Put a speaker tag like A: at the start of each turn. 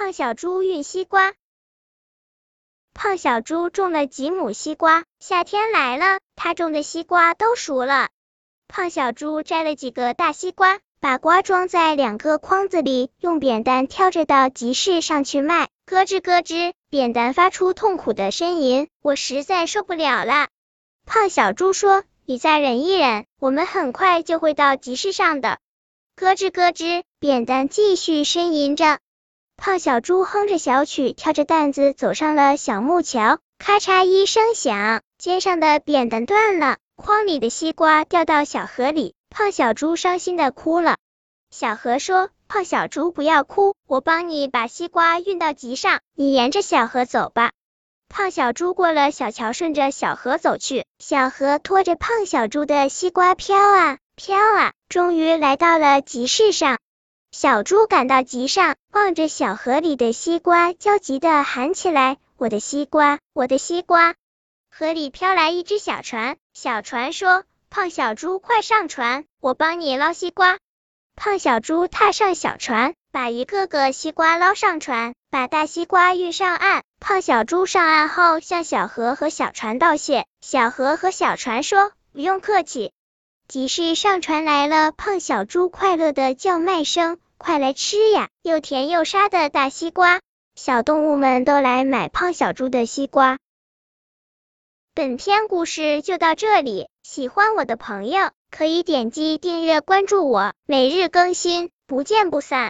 A: 胖小猪运西瓜。胖小猪种了几亩西瓜，夏天来了，他种的西瓜都熟了。胖小猪摘了几个大西瓜，把瓜装在两个筐子里，用扁担挑着到集市上去卖。咯吱咯吱，扁担发出痛苦的呻吟，我实在受不了了。胖小猪说：“你再忍一忍，我们很快就会到集市上的。”咯吱咯吱，扁担继续呻吟着。胖小猪哼着小曲，挑着担子走上了小木桥。咔嚓一声响，肩上的扁担断了，筐里的西瓜掉到小河里。胖小猪伤心的哭了。小河说：“胖小猪，不要哭，我帮你把西瓜运到集上，你沿着小河走吧。”胖小猪过了小桥，顺着小河走去。小河拖着胖小猪的西瓜飘啊飘啊，终于来到了集市上。小猪赶到集上，望着小河里的西瓜，焦急的喊起来：“我的西瓜，我的西瓜！”河里飘来一只小船，小船说：“胖小猪，快上船，我帮你捞西瓜。”胖小猪踏上小船，把一个个西瓜捞上船，把大西瓜运上岸。胖小猪上岸后，向小河和小船道谢。小河和小船说：“不用客气。”集市上传来了胖小猪快乐的叫卖声：“快来吃呀，又甜又沙的大西瓜！”小动物们都来买胖小猪的西瓜。本篇故事就到这里，喜欢我的朋友。可以点击订阅关注我，每日更新，不见不散。